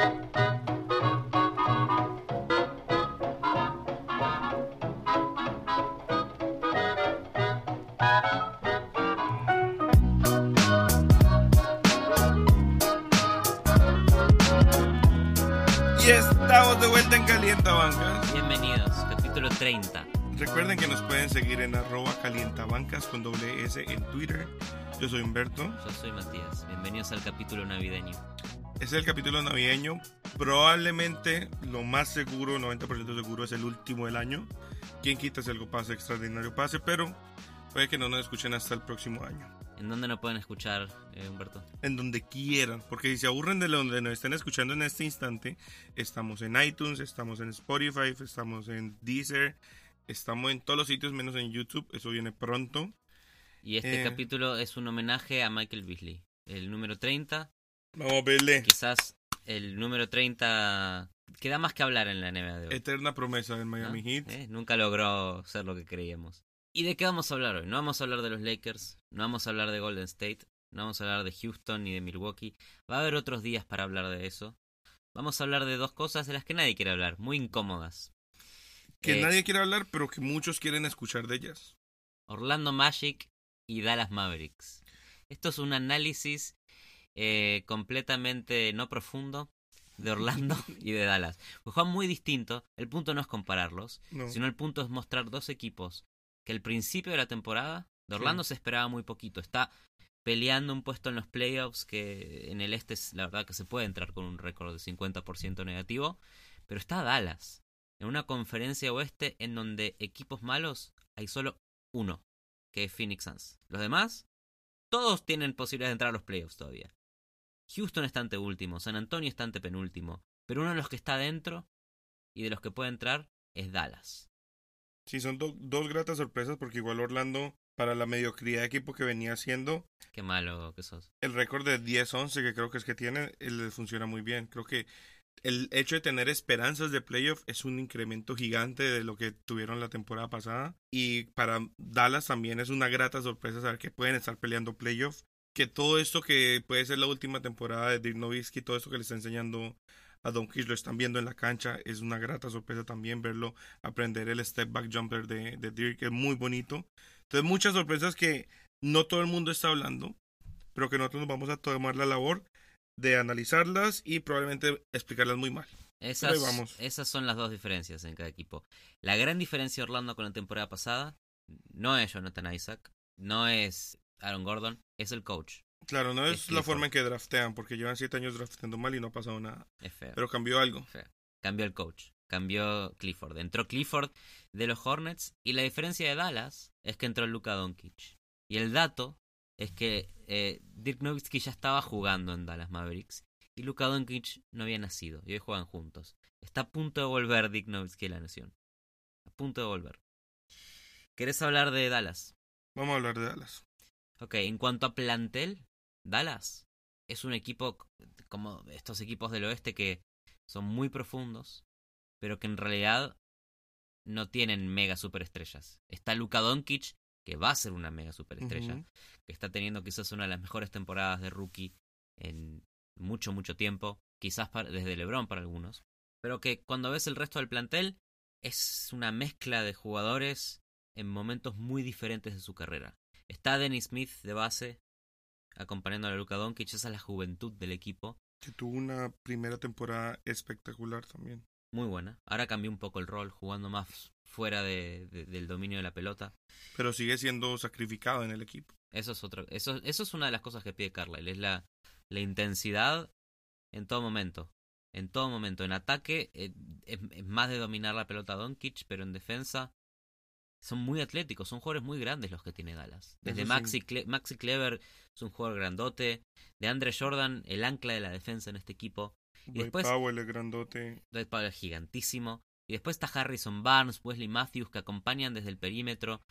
Y estamos de vuelta en Calientabancas. Bienvenidos, capítulo 30. Recuerden que nos pueden seguir en arroba calientabancas con doble S en Twitter. Yo soy Humberto. Yo soy Matías. Bienvenidos al capítulo navideño. Es el capítulo navideño. Probablemente lo más seguro, 90% seguro, es el último del año. Quien quita si algo pase extraordinario pase, pero puede que no nos escuchen hasta el próximo año. ¿En dónde nos pueden escuchar, eh, Humberto? En donde quieran, porque si se aburren de donde nos estén escuchando en este instante, estamos en iTunes, estamos en Spotify, estamos en Deezer, estamos en todos los sitios menos en YouTube. Eso viene pronto. Y este Eh. capítulo es un homenaje a Michael Beasley. El número 30, Vamos a verle. quizás el número 30 queda más que hablar en la NBA de hoy. Eterna promesa del ¿no? Miami Heat. Eh, Nunca logró ser lo que creíamos. ¿Y de qué vamos a hablar hoy? No vamos a hablar de los Lakers, no vamos a hablar de Golden State, no vamos a hablar de Houston ni de Milwaukee. Va a haber otros días para hablar de eso. Vamos a hablar de dos cosas de las que nadie quiere hablar, muy incómodas. Que Eh, nadie quiere hablar, pero que muchos quieren escuchar de ellas. Orlando Magic y Dallas Mavericks. Esto es un análisis eh, completamente no profundo de Orlando y de Dallas. Pues juegan muy distinto. El punto no es compararlos, No. sino el punto es mostrar dos equipos que al principio de la temporada de Orlando se esperaba muy poquito. Está peleando un puesto en los playoffs que en el este es la verdad que se puede entrar con un récord de 50% negativo, pero está Dallas en una conferencia oeste en donde equipos malos hay solo uno, que es Phoenix Suns. Los demás, todos tienen posibilidad de entrar a los playoffs todavía. Houston está ante último, San Antonio está ante penúltimo, pero uno de los que está dentro y de los que puede entrar es Dallas. Sí, son do- dos gratas sorpresas porque igual Orlando, para la mediocridad de equipo que venía haciendo, Qué malo que sos. el récord de 10-11 que creo que es que tiene, le funciona muy bien. Creo que el hecho de tener esperanzas de playoff es un incremento gigante de lo que tuvieron la temporada pasada. Y para Dallas también es una grata sorpresa saber que pueden estar peleando playoff. Que todo esto que puede ser la última temporada de Dirk Nowitzki, todo esto que le está enseñando a Doncic lo están viendo en la cancha, es una grata sorpresa también verlo aprender el step back jumper de, de Dirk, es muy bonito. Entonces muchas sorpresas que no todo el mundo está hablando, pero que nosotros nos vamos a tomar la labor de analizarlas y probablemente explicarlas muy mal. Esas, vamos. esas son las dos diferencias en cada equipo. La gran diferencia de Orlando con la temporada pasada no es Jonathan Isaac, no es Aaron Gordon, es el coach. Claro, no Es es la forma en que draftean, porque llevan siete años drafteando mal y no ha pasado nada. Es feo. Pero cambió algo. feo. Cambió el coach, cambió Clifford. Entró Clifford de los Hornets y la diferencia de Dallas es que entró Luka Doncic. Y el dato es que eh, Dirk Nowitzki ya estaba jugando en Dallas Mavericks y Luka Doncic no había nacido y hoy juegan juntos. Está a punto de volver Dirk Nowitzki a la nación. A punto de volver. ¿Querés hablar de Dallas? Vamos a hablar de Dallas. Ok, en cuanto a plantel, Dallas es un equipo como estos equipos del oeste que son muy profundos, pero que en realidad no tienen mega superestrellas. Está Luka Doncic, que va a ser una mega superestrella, que está teniendo quizás una de las mejores temporadas de rookie en mucho, mucho tiempo, quizás para- desde LeBron para algunos, pero que cuando ves el resto del plantel es una mezcla de jugadores en momentos muy diferentes de su carrera. Está Dennis Smith de base, acompañando a Luka Doncic, esa es la juventud del equipo, Que tuvo una primera temporada espectacular también. muy buena. Ahora cambió un poco el rol, jugando más fuera de- de- del dominio de la pelota. Pero sigue siendo sacrificado en el equipo. Eso es otro, eso, eso es una de las cosas que pide Carlisle, es la, la intensidad en todo momento. En todo momento. En ataque eh, es, es más de dominar la pelota Doncic, pero en defensa son muy atléticos, son jugadores muy grandes los que tiene Dallas. Desde sí. Maxi, Cle- Maxi Clever es un jugador grandote, de Andre Jordan, el ancla de la defensa en este equipo. Y después- Powell, el grandote. Dwight Powell es gigantísimo. Y después está Harrison Barnes, Wesley Matthews, que acompañan desde el perímetro.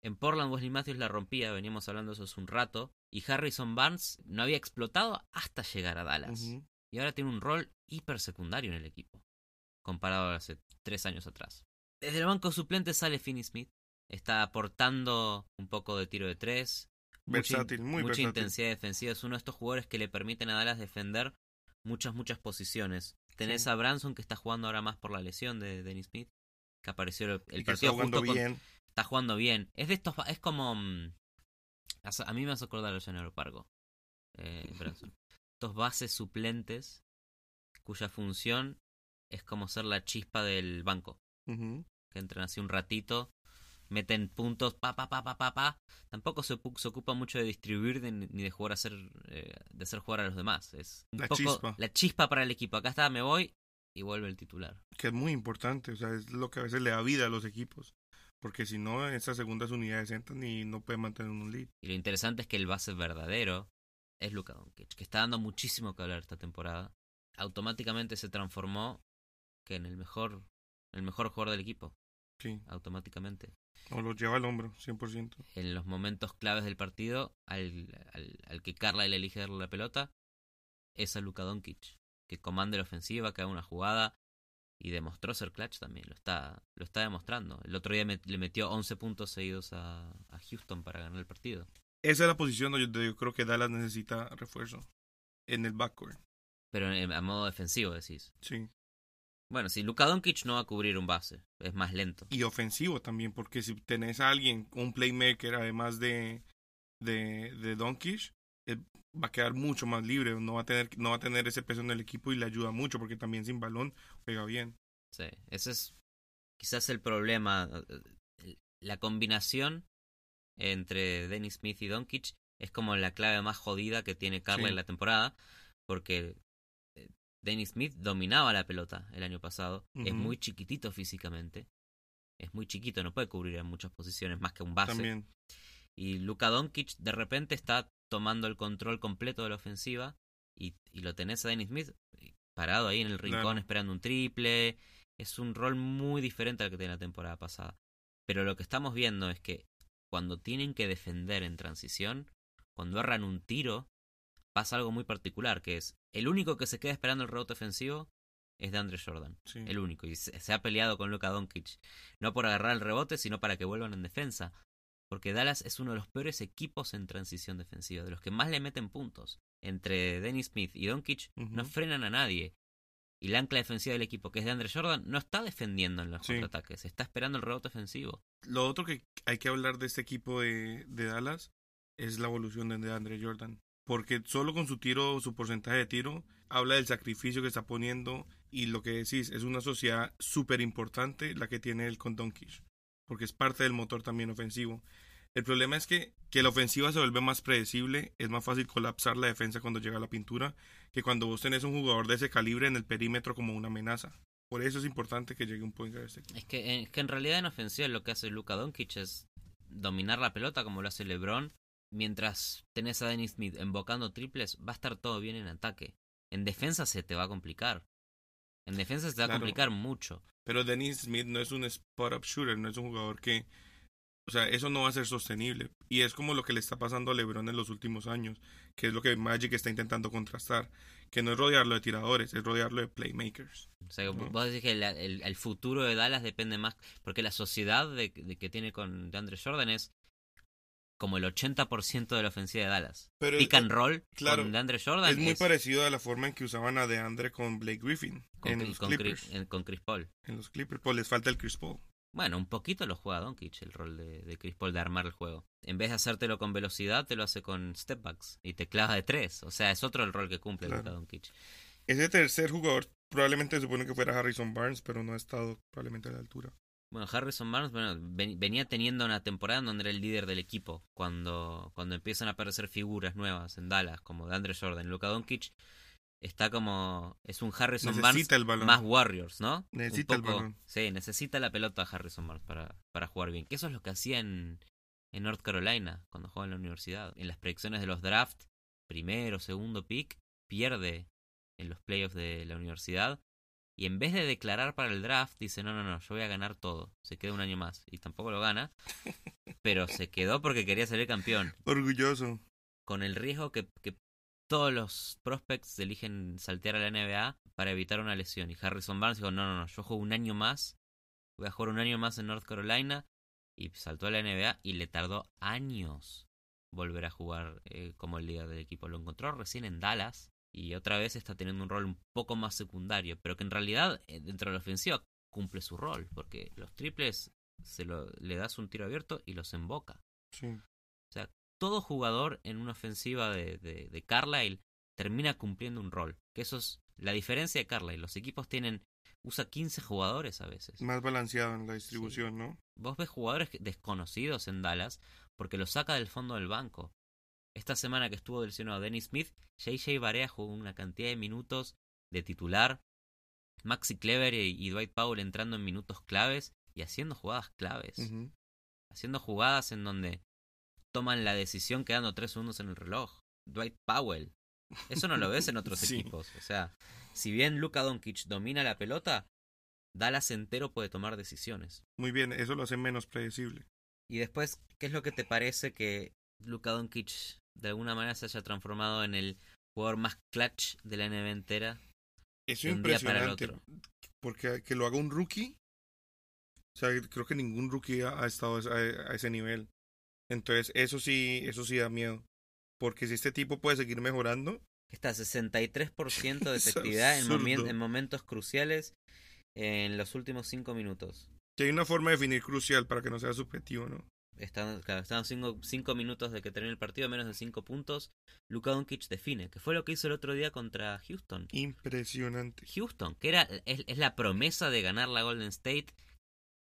En Portland, Wesley Matthews la rompía, veníamos hablando de eso hace un rato. Y Harrison Barnes no había explotado hasta llegar a Dallas. Y ahora tiene un rol hiper secundario en el equipo, comparado a hace tres años atrás. Desde el banco suplente sale Finney Smith. Está aportando un poco de tiro de tres. mucha Versátil, muy mucha versátil. intensidad defensiva. Es uno de estos jugadores que le permiten a Dallas defender muchas, muchas posiciones. Tenés Sí. a Branson que está jugando ahora más por la lesión de Dennis Smith, que apareció el, el que está partido jugando justo con- bien. está jugando bien. Es de estos, es como mm, a mí me hace acordar a Llanero Pargo, eh, Branson. Estos bases suplentes cuya función es como ser la chispa del banco, que entran así un ratito, meten puntos, pa pa pa pa pa pa. Tampoco se, se ocupa mucho de distribuir de- ni de jugar a hacer eh, de hacer jugar a los demás. Es un La poco chispa. la chispa para el equipo. Acá está, me voy y vuelve el titular. Que es muy importante, o sea, es lo que a veces le da vida a los equipos. Porque si no, esas segundas unidades entran y no pueden mantener un lead. Y lo interesante es que el base verdadero es Luka Doncic, que está dando muchísimo que hablar esta temporada. Automáticamente se transformó que en el mejor el mejor jugador del equipo, Sí, automáticamente. O lo lleva al hombro, 100%. En los momentos claves del partido, al, al, al que Carla le elige darle la pelota, es a Luka Doncic, que comanda la ofensiva, que haga una jugada y demostró ser clutch también, lo está, lo está demostrando. El otro día le metió 11 puntos seguidos a, a Houston para ganar el partido. Esa es la posición donde yo, yo creo que Dallas necesita refuerzo. En el backcourt. Pero en- a modo defensivo decís. Sí. Bueno, si Luka Doncic no va a cubrir un base, es más lento. Y ofensivo también, porque si tenés a alguien, un playmaker, además de, de, de Doncic, él va a quedar mucho más libre. No va, a tener, no va a tener ese peso en el equipo y le ayuda mucho, porque también sin balón juega bien. Sí, ese es quizás el problema. eh, La combinación entre Dennis Smith y Doncic es como la clave más jodida que tiene Carla Sí. en la temporada, porque eh, Dennis Smith dominaba la pelota el año pasado, es muy chiquitito físicamente, es muy chiquito, no puede cubrir en muchas posiciones más que un base. También. Y Luka Doncic de repente está tomando el control completo de la ofensiva y, y lo tenés a Dennis Smith parado ahí en el rincón Claro. esperando un triple. Es un rol muy diferente al que tenía la temporada pasada. Pero lo que estamos viendo es que cuando tienen que defender en transición, cuando erran un tiro, pasa algo muy particular, que es el único que se queda esperando el rebote ofensivo es de Andre Jordan. Sí. El único. Y se, se ha peleado con Luka Doncic. No por agarrar el rebote, sino para que vuelvan en defensa. Porque Dallas es uno de los peores equipos en transición defensiva, de los que más le meten puntos. Entre Dennis Smith y Doncic no frenan a nadie. Y la ancla defensiva del equipo, que es de Andre Jordan, no está defendiendo en los Sí. contraataques, está esperando el rebote ofensivo. Lo otro que hay que hablar de este equipo de, de Dallas es la evolución de Andre Jordan. Porque solo con su tiro, su porcentaje de tiro, habla del sacrificio que está poniendo y lo que decís, es una sociedad súper importante la que tiene él con Doncic. Porque es parte del motor también ofensivo. El problema es que, que la ofensiva se vuelve más predecible, es más fácil colapsar la defensa cuando llega a la pintura que cuando vos tenés un jugador de ese calibre en el perímetro como una amenaza. Por eso es importante que llegue un point guard este equipo. Es que en realidad en ofensiva lo que hace Luka Doncic es dominar la pelota como lo hace LeBron. Mientras tenés a Dennis Smith embocando triples, va a estar todo bien en ataque. En defensa se te va a complicar. En defensa se te va a complicar mucho. Pero Dennis Smith no es un spot-up shooter, no es un jugador que... O sea, eso no va a ser sostenible. Y es como lo que le está pasando a LeBron en los últimos años, que es lo que Magic está intentando contrastar. Que no es rodearlo de tiradores, es rodearlo de playmakers. O sea, No. vos decís que la- el, el futuro de Dallas depende más. Porque la sociedad de, de que tiene con DeAndre Jordan es como el 80% de la ofensiva de Dallas. Pero Pick and roll claro, con DeAndre Jordan es muy parecido a la forma en que usaban a DeAndre con Blake Griffin con, en los con Clippers. En- con Chris Paul. En los Clippers, pues les falta el Chris Paul. Bueno, un poquito lo juega Doncic el rol de, de Chris Paul de armar el juego. En vez de hacértelo con velocidad, te lo hace con step backs y te clava de tres. O sea, es otro el rol que cumple Claro. Doncic. Ese tercer jugador probablemente se supone que fuera Harrison Barnes, pero no ha estado probablemente a la altura. Bueno, Harrison Barnes bueno, ven- venía teniendo una temporada en donde era el líder del equipo. Cuando, cuando empiezan a aparecer figuras nuevas en Dallas, como DeAndre Jordan, Luka Doncic, está como. Es un Harrison Barnes Necesita el balón. más Warriors, ¿no? Un Necesita el balón. Sí, necesita la pelota Harrison Barnes para, para jugar bien. Que eso es lo que hacía en, en North Carolina cuando jugaba en la universidad. En las predicciones de los drafts, primero, segundo pick, pierde en los playoffs de la universidad. Y en vez de declarar para el draft, dice, no, no, no, yo voy a ganar todo. Se queda un año más. Y tampoco lo gana. pero se quedó porque quería salir campeón. Orgulloso. Con el riesgo que, que todos los prospects eligen saltear a la NBA para evitar una lesión. Y Harrison Barnes dijo, no, no, no, yo juego un año más. Voy a jugar un año más en North Carolina. Y saltó a la NBA y le tardó años volver a jugar eh, como el líder del equipo. Lo encontró recién en Dallas. Y otra vez está teniendo un rol un poco más secundario, pero que en realidad eh, dentro de la ofensiva cumple su rol, porque los triples se lo, le das un tiro abierto y los emboca. Sí. O sea, todo jugador en una ofensiva de, de, de Carlisle termina cumpliendo un rol. Que eso es la diferencia de Carlisle. Los equipos tienen, usa 15 jugadores a veces. Más balanceado en la distribución, ¿no? Vos ves jugadores desconocidos en Dallas porque los saca del fondo del banco. Esta semana que estuvo lesionado Dennis Smith, JJ Barea jugó una cantidad de minutos de titular. Maxi Clever y, Dwight Powell entrando en minutos claves y haciendo jugadas claves. Haciendo jugadas en donde toman la decisión quedando tres segundos en el reloj. Dwight Powell. Eso no lo ves en otros Sí. equipos. O sea, si bien Luka Doncic domina la pelota, Dallas entero puede tomar decisiones. Muy bien, eso lo hace menos predecible. Y después, ¿qué es lo que te parece que Luka Doncic de alguna manera se haya transformado en el jugador más clutch de la NBA entera? Eso es impresionante. Porque que lo haga un rookie. O sea, creo que ningún rookie ha, ha estado a, ese- a ese nivel. Entonces, eso sí, eso sí da miedo. Porque si este tipo puede seguir mejorando, Está 63% de efectividad en, momen- en momentos cruciales en los últimos 5 minutos. que hay una forma de definir crucial para que no sea subjetivo, ¿no? Están, claro, están cinco, cinco minutos de que termine el partido, menos de 5 puntos. Luka Doncic define, que fue lo que hizo el otro día contra Houston. Impresionante. Houston, que era es, es la promesa de ganar la Golden State,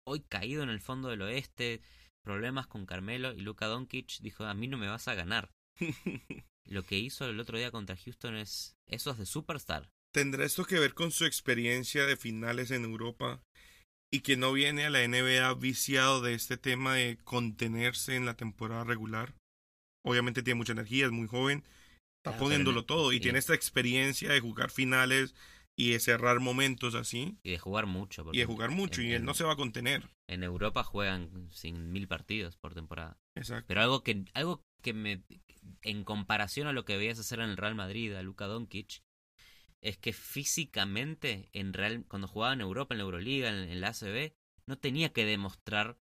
hoy caído en el fondo del oeste, problemas con Carmelo y Luka Doncic dijo, a mí no me vas a ganar. Lo que hizo el otro día contra Houston es eso es de superstar. ¿Tendrá esto que ver con su experiencia de finales en Europa y que no viene a la NBA viciado de este tema de contenerse en la temporada regular? Obviamente tiene mucha energía, es muy joven, está Claro, poniéndolo todo y tiene esta experiencia de jugar finales y de cerrar momentos así Y de jugar mucho. y de jugar mucho en- y él no se va a contener. En Europa juegan sin mil partidos por temporada. Exacto. Pero algo que, algo que me. En comparación a lo que veías hacer en el Real Madrid, a Luka Doncic, es que físicamente, en Real, cuando jugaba en Europa, en la Euroliga, en, en la ACB, no tenía que demostrar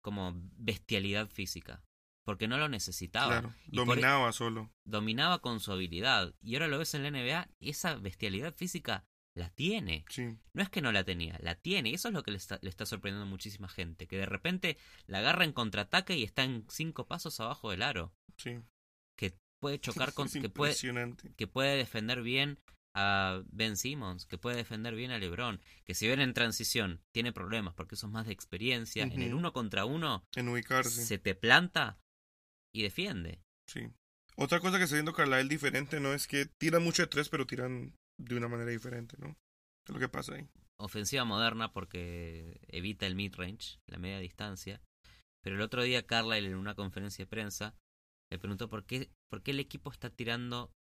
como bestialidad física. Porque no lo necesitaba. Claro, Y por- dominaba solo. Dominaba con su habilidad. Y ahora lo ves en la NBA, y esa bestialidad física la tiene. Sí, No es que no la tenía, la tiene. Y eso es lo que le está, le está sorprendiendo a muchísima gente. Que de repente la agarra en contraataque y está en cinco pasos abajo del aro. sí. Puede chocar con. Que, puede, que puede defender bien a Ben Simmons. Que puede defender bien a LeBron. Que si ven en transición tiene problemas porque eso es más de experiencia. En el uno contra uno En ubicarse. se te planta y defiende. Sí. Otra cosa que está haciendo Carlisle diferente, ¿no? Es que tiran mucho de tres, pero tiran de una manera diferente, ¿no? ¿Qué es lo que pasa ahí? ofensiva moderna porque evita el mid-range, la media distancia. Pero el otro día Carlisle en una conferencia de prensa le preguntó por qué, por qué el equipo está tirando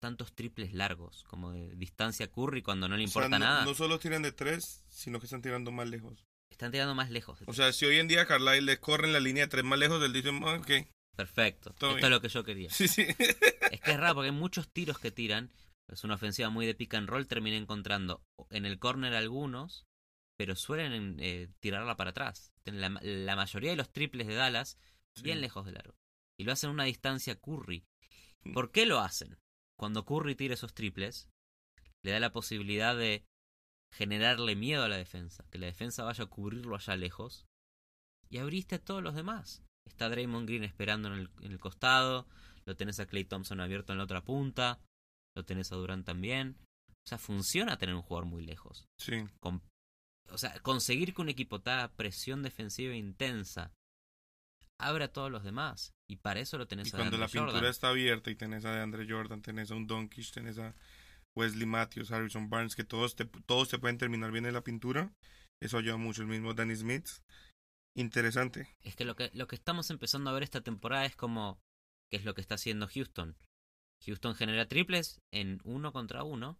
tantos triples largos, como de distancia Curry cuando no le O sea, importa no, nada. no solo tiran de tres, sino que están tirando más lejos. Están tirando más lejos. O sea, si hoy en día Carlisle le corre en la línea de tres más lejos, él dice, "Ah, ok. Perfecto. todo Esto bien. es lo que yo quería. Sí, sí. Es que es raro porque hay muchos tiros que tiran. Es una ofensiva muy de pick and roll. Termina encontrando en el corner algunos, pero suelen eh, tirarla para atrás. La, la mayoría de los triples de Dallas, bien lejos del aro. Y lo hacen a una distancia Curry. Mm. ¿Por qué lo hacen? Cuando Curry tira esos triples, le da la posibilidad de generarle miedo a la defensa. Que la defensa vaya a cubrirlo allá lejos. Y abriste a todos los demás. Está Draymond Green esperando en el, en el costado. Lo tenés a Clay Thompson abierto en la otra punta. Lo tenés a Durant también. O sea, funciona tener un jugador muy lejos. Sí. Con- o sea, conseguir que un equipo te presión defensiva intensa. Abre a todos los demás. Y para eso lo tenés Y a cuando la Jordan. pintura está abierta y tenés a DeAndre Jordan, tenés a un Doncic, tenés a Wesley Matthews, Harrison Barnes, que todos te, todos te pueden terminar bien en la pintura, eso ayuda mucho. El mismo Danny Smith. Interesante. Es que lo que lo que estamos empezando a ver esta temporada es como qué es lo que está haciendo Houston. Houston genera triples en uno contra uno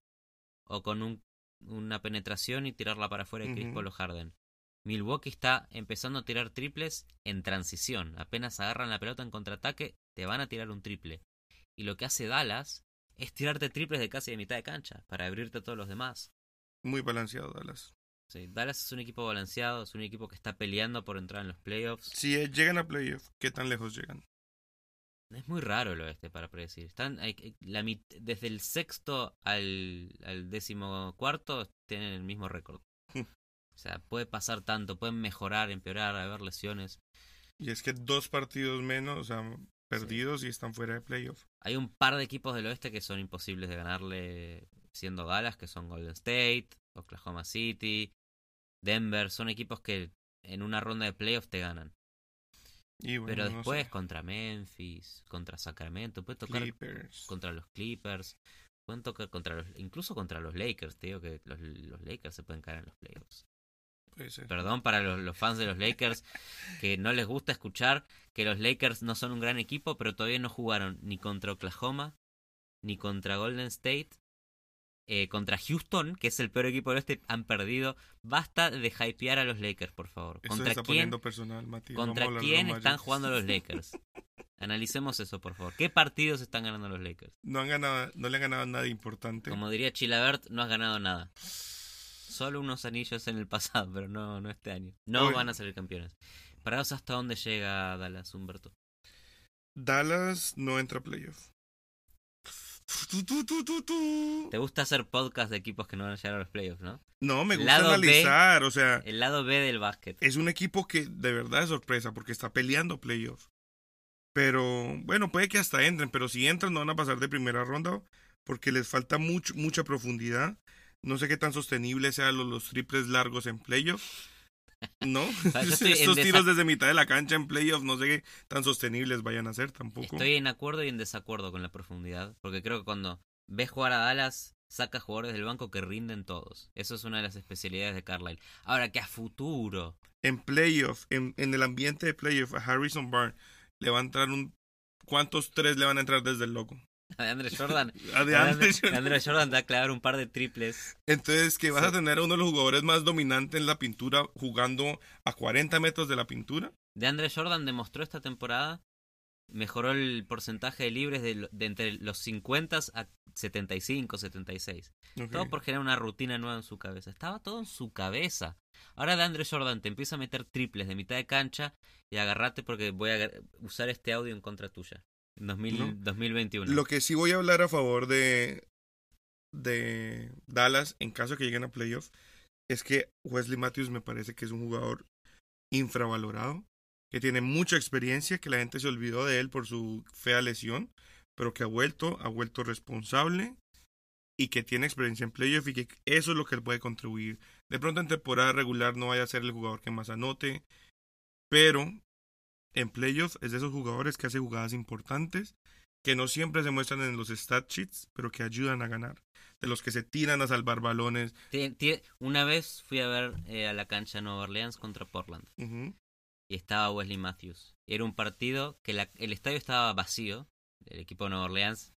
o con un- una penetración y tirarla para afuera de Chris o Harden. Milwaukee está empezando a tirar triples en transición. Apenas agarran la pelota en contraataque, te van a tirar un triple. Y lo que hace Dallas es tirarte triples de casi de mitad de cancha para abrirte a todos los demás. Muy balanceado Dallas. Sí, Dallas es un equipo balanceado, es un equipo que está peleando por entrar en los playoffs. Si eh, llegan a playoff, ¿qué tan lejos llegan? Es muy raro el oeste para predecir. Están la desde el sexto al, al décimo cuarto tienen el mismo récord. O sea, puede pasar tanto, pueden mejorar, empeorar, haber lesiones. Y es que dos partidos menos, o sea, perdidos y están fuera de playoff. Hay un par de equipos del oeste que son imposibles de ganarle siendo Dallas, que son Golden State, Oklahoma City, Denver. Son equipos que en una ronda de playoff te ganan. Y bueno, Pero no después sé. contra Memphis, contra Sacramento, puede tocar Clippers. contra los Clippers, pueden tocar contra los, incluso contra los Lakers, te digo que los, los Lakers se pueden caer en los playoffs. Perdón para los, los fans de los Lakers que no les gusta escuchar que los Lakers no son un gran equipo, pero todavía no jugaron ni contra Oklahoma, ni contra Golden State, eh, contra Houston, que es el peor equipo del oeste, han perdido. Basta de hypear a los Lakers, por favor. ¿Contra quién, personal, Mati. Contra están Magic. jugando los Lakers? Analicemos eso, por favor. ¿Qué partidos están ganando los Lakers? No, han ganado, no le han ganado nada importante. Como diría Chilabert, no has ganado nada. Solo unos anillos en el pasado, pero no, no este año. No Oye. van a salir campeones. Para vos, ¿hasta dónde llega Dallas, Humberto? Dallas no entra a playoff. ¿Te gusta hacer podcast de equipos que no van a llegar a los playoffs, no? No, me gusta Lado B. analizar. O sea, El lado B del básquet. es un equipo que de verdad es sorpresa porque está peleando playoff. Pero bueno, puede que hasta entren, pero si entran no van a pasar de primera ronda porque les falta mucho, mucha profundidad. No sé qué tan sostenible sean los, los triples largos en playoff. ¿No? sea, Estos tiros desde mitad de la cancha en playoff no sé qué tan sostenibles vayan a ser tampoco. Estoy en acuerdo y en desacuerdo con la profundidad. Porque creo que cuando ves jugar a Dallas, saca jugadores del banco que rinden todos. Eso es una de las especialidades de Carlisle. Ahora que a futuro. En playoff, en, en el ambiente de playoff, a Harrison Barnes le va a entrar un... ¿Cuántos tres le van a entrar desde el loco? A DeAndre Jordan. A de DeAndre, antes. DeAndre Jordan te va a clavar un par de triples. Entonces, que vas Sí. a tener a uno de los jugadores más dominantes en la pintura jugando a 40 metros de la pintura. DeAndre Jordan demostró esta temporada. Mejoró el porcentaje de libres de, de entre los 50 a 75, 76. Ok. Todo por generar una rutina nueva en su cabeza. Estaba todo en su cabeza. Ahora DeAndre Jordan te empieza a meter triples de mitad de cancha y agarrate porque voy a usar este audio en contra tuya. En 2000 No. 2021. Lo que sí voy a hablar a favor de, de Dallas en caso que lleguen a playoff es que Wesley Matthews me parece que es un jugador infravalorado, que tiene mucha experiencia, que la gente se olvidó de él por su fea lesión, pero que ha vuelto, ha vuelto responsable y que tiene experiencia en playoff y que eso es lo que puede contribuir. De pronto en temporada regular no vaya a ser el jugador que más anote, pero en playoff es de esos jugadores que hace jugadas importantes que no siempre se muestran en los stat sheets, pero que ayudan a ganar. De los que se tiran a salvar balones. Una vez fui a ver eh, a la cancha Nueva Orleans contra Portland. Y estaba Wesley Matthews. Era un partido que la- el estadio estaba vacío, el equipo de Nueva Orleans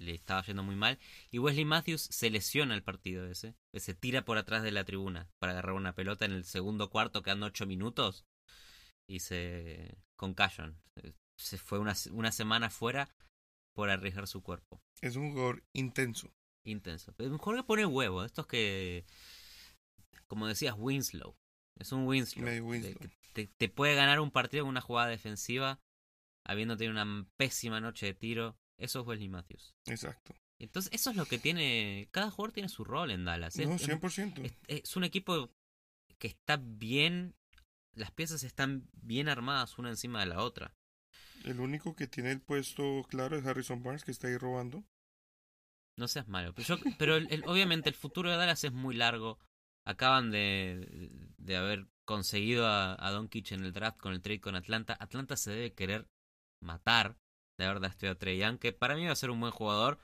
le estaba yendo muy mal, y Wesley Matthews se lesiona el partido ese, se tira por atrás de la tribuna para agarrar una pelota en el segundo cuarto, quedando ocho minutos, y se concussion. Se fue una, una semana fuera por arriesgar su cuerpo. Es un jugador intenso. Intenso. Pero un jugador que pone huevo, estos que, como decías, Winslow. Es un Winslow. Winslow. que te, te puede ganar un partido con una jugada defensiva, habiendo tenido una pésima noche de tiro. Eso es Wesley Matthews. Exacto. Entonces, eso es lo que tiene. Cada jugador tiene su rol en Dallas. Es, No, es- 100%. es- es un equipo que está bien. Las piezas están bien armadas una encima de la otra. El único que tiene el puesto claro es Harrison Barnes, que está ahí robando. No seas malo. Pero, yo- pero el- el- obviamente el futuro de Dallas es muy largo. Acaban de, de haber conseguido a, a Doncic en el draft con el trade con Atlanta. Atlanta se debe querer matar de haber drafteado a Trey Young, que para mí va a ser un buen jugador,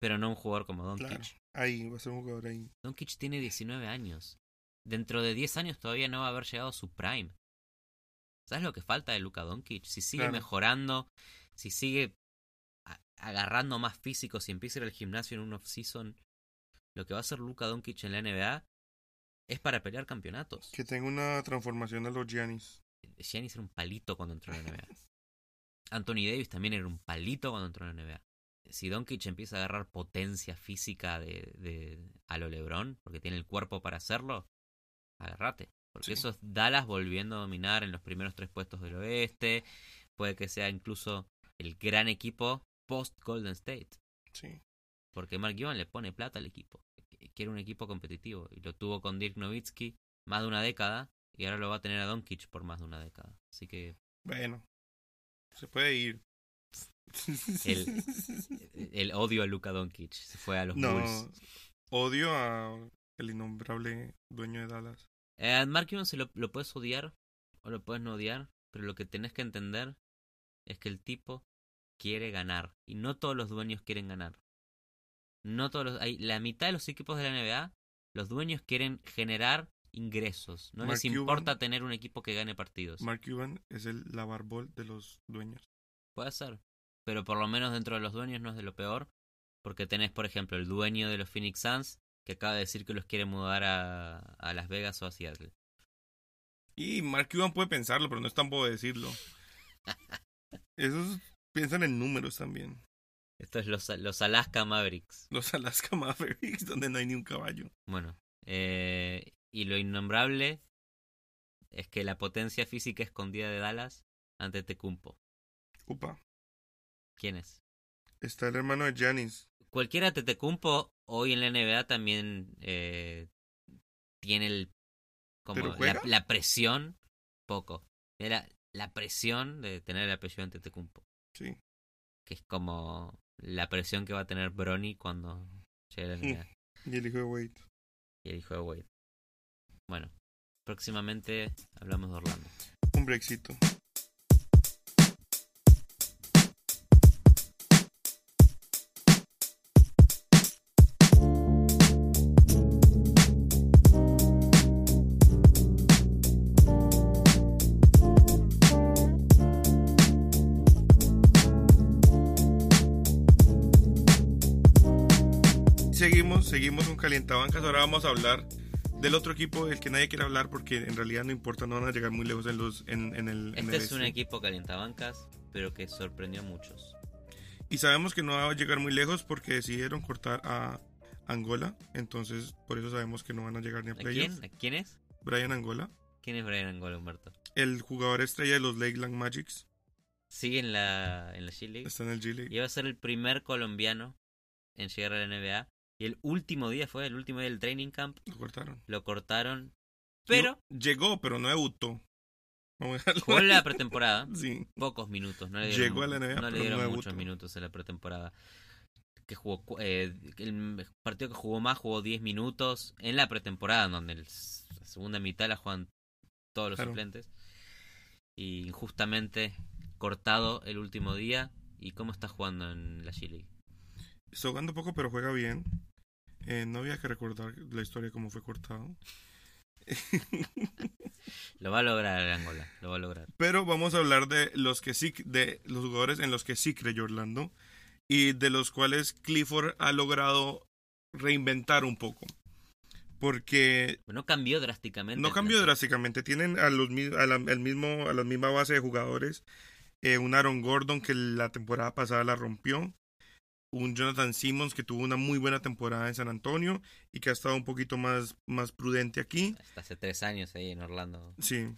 pero no un jugador como Doncic. Claro. Ahí va a ser un jugador ahí. Doncic tiene 19 años. Dentro de 10 años todavía no va a haber llegado a su prime. ¿Sabes lo que falta de Luka Doncic? Si sigue Claro. mejorando, si sigue agarrando más físico, si empieza a ir al gimnasio en un off-season, lo que va a hacer Luka Doncic en la NBA es para pelear campeonatos. Que tenga una transformación a los Giannis. Giannis era un palito cuando entró en la NBA. Anthony Davis también era un palito cuando entró en la NBA. Si Doncic empieza a agarrar potencia física de, de a lo LeBron, porque tiene el cuerpo para hacerlo, agárrate. Porque Sí. eso es Dallas volviendo a dominar en los primeros tres puestos del oeste. Puede que sea incluso el gran equipo post Golden State. Sí. Porque Mark Cuban le pone plata al equipo. Quiere un equipo competitivo. Y lo tuvo con Dirk Nowitzki más de una década. Y ahora lo va a tener a Doncic por más de una década. Así que Bueno. Se puede ir. El- el odio a Luka Doncic se fue a los no. Bulls. Odio a el innombrable dueño de Dallas. Eh, Mark Cuban se lo, lo puedes odiar o lo puedes no odiar. Pero lo que tenés que entender es que el tipo quiere ganar. Y no todos los dueños quieren ganar. No todos los, hay, la mitad de los equipos de la NBA, los dueños quieren generar ingresos. No Mark les importa tener un equipo que gane partidos. Mark Cuban es el lavarbol de los dueños. Puede ser. Pero por lo menos dentro de los dueños no es de lo peor. Porque tenés, por ejemplo, el dueño de los Phoenix Suns que acaba de decir que los quiere mudar a, a Las Vegas o a Seattle. Y Mark Cuban puede pensarlo, pero no es tan puedo decirlo. Esos piensan en números también. Esto es los, los Alaska Mavericks. Los Alaska Mavericks, donde no hay ni un caballo. Bueno, eh, y lo innombrable es que la potencia física escondida de Dallas ante Tecumpo. Upa. ¿Quién es? Está el hermano de Janis. Cualquiera Tecumpo hoy en la NBA también eh, tiene el como ¿Pero la, la presión poco. Era la presión de tener el apellido ante Tecumpo, Sí. que es como la presión que va a tener Bronny cuando llegue a la NBA Y el hijo de Wade. y el hijo de Wade. Bueno, próximamente hablamos de Orlando. Un brexito. Seguimos, seguimos con calientabancas. Ahora vamos a hablar del otro equipo del que nadie quiere hablar porque en realidad no importa, no van a llegar muy lejos en los en, en el en Este el es un este. equipo calientabancas, pero que sorprendió a muchos. Y sabemos que no va a llegar muy lejos porque decidieron cortar a Angola, entonces por eso sabemos que no van a llegar ni a ¿A playoffs. quién? ¿A quién es? Brian Angola, ¿Quién es Brian Angola, Humberto? el jugador estrella de los Lakeland Magics, Sigue en la, en la G League. está en el G League. Y va a ser el primer colombiano en llegar a la NBA. Y el último día fue, el último día del training camp, Lo cortaron. lo cortaron. Pero No, llegó, pero no debutó. Vamos a jugó la pretemporada. Sí. Pocos minutos. No le dieron, Llegó a la NBA, no le dieron no muchos minutos en la pretemporada. Que jugó, eh, el partido que jugó más jugó 10 minutos en la pretemporada, donde el la segunda mitad la juegan todos los Claro. suplentes. Y injustamente cortado el último día. ¿Y cómo está jugando en la G League? Está jugando poco, pero juega bien. Eh, no había que recordar la historia cómo fue cortado. Lo va a lograr Angola, lo va a lograr. Pero vamos a hablar de los que sí, de los jugadores en los que sí creyó Orlando y de los cuales Clifford ha logrado reinventar un poco. Porque No cambió drásticamente. no cambió drásticamente. Tienen a los a la, el mismo, a la misma base de jugadores. Eh, un Aaron Gordon que la temporada pasada la rompió. Un Jonathan Simmons que tuvo una muy buena temporada en San Antonio y que ha estado un poquito más, más prudente aquí. Hasta hace tres años ahí en Orlando. Sí,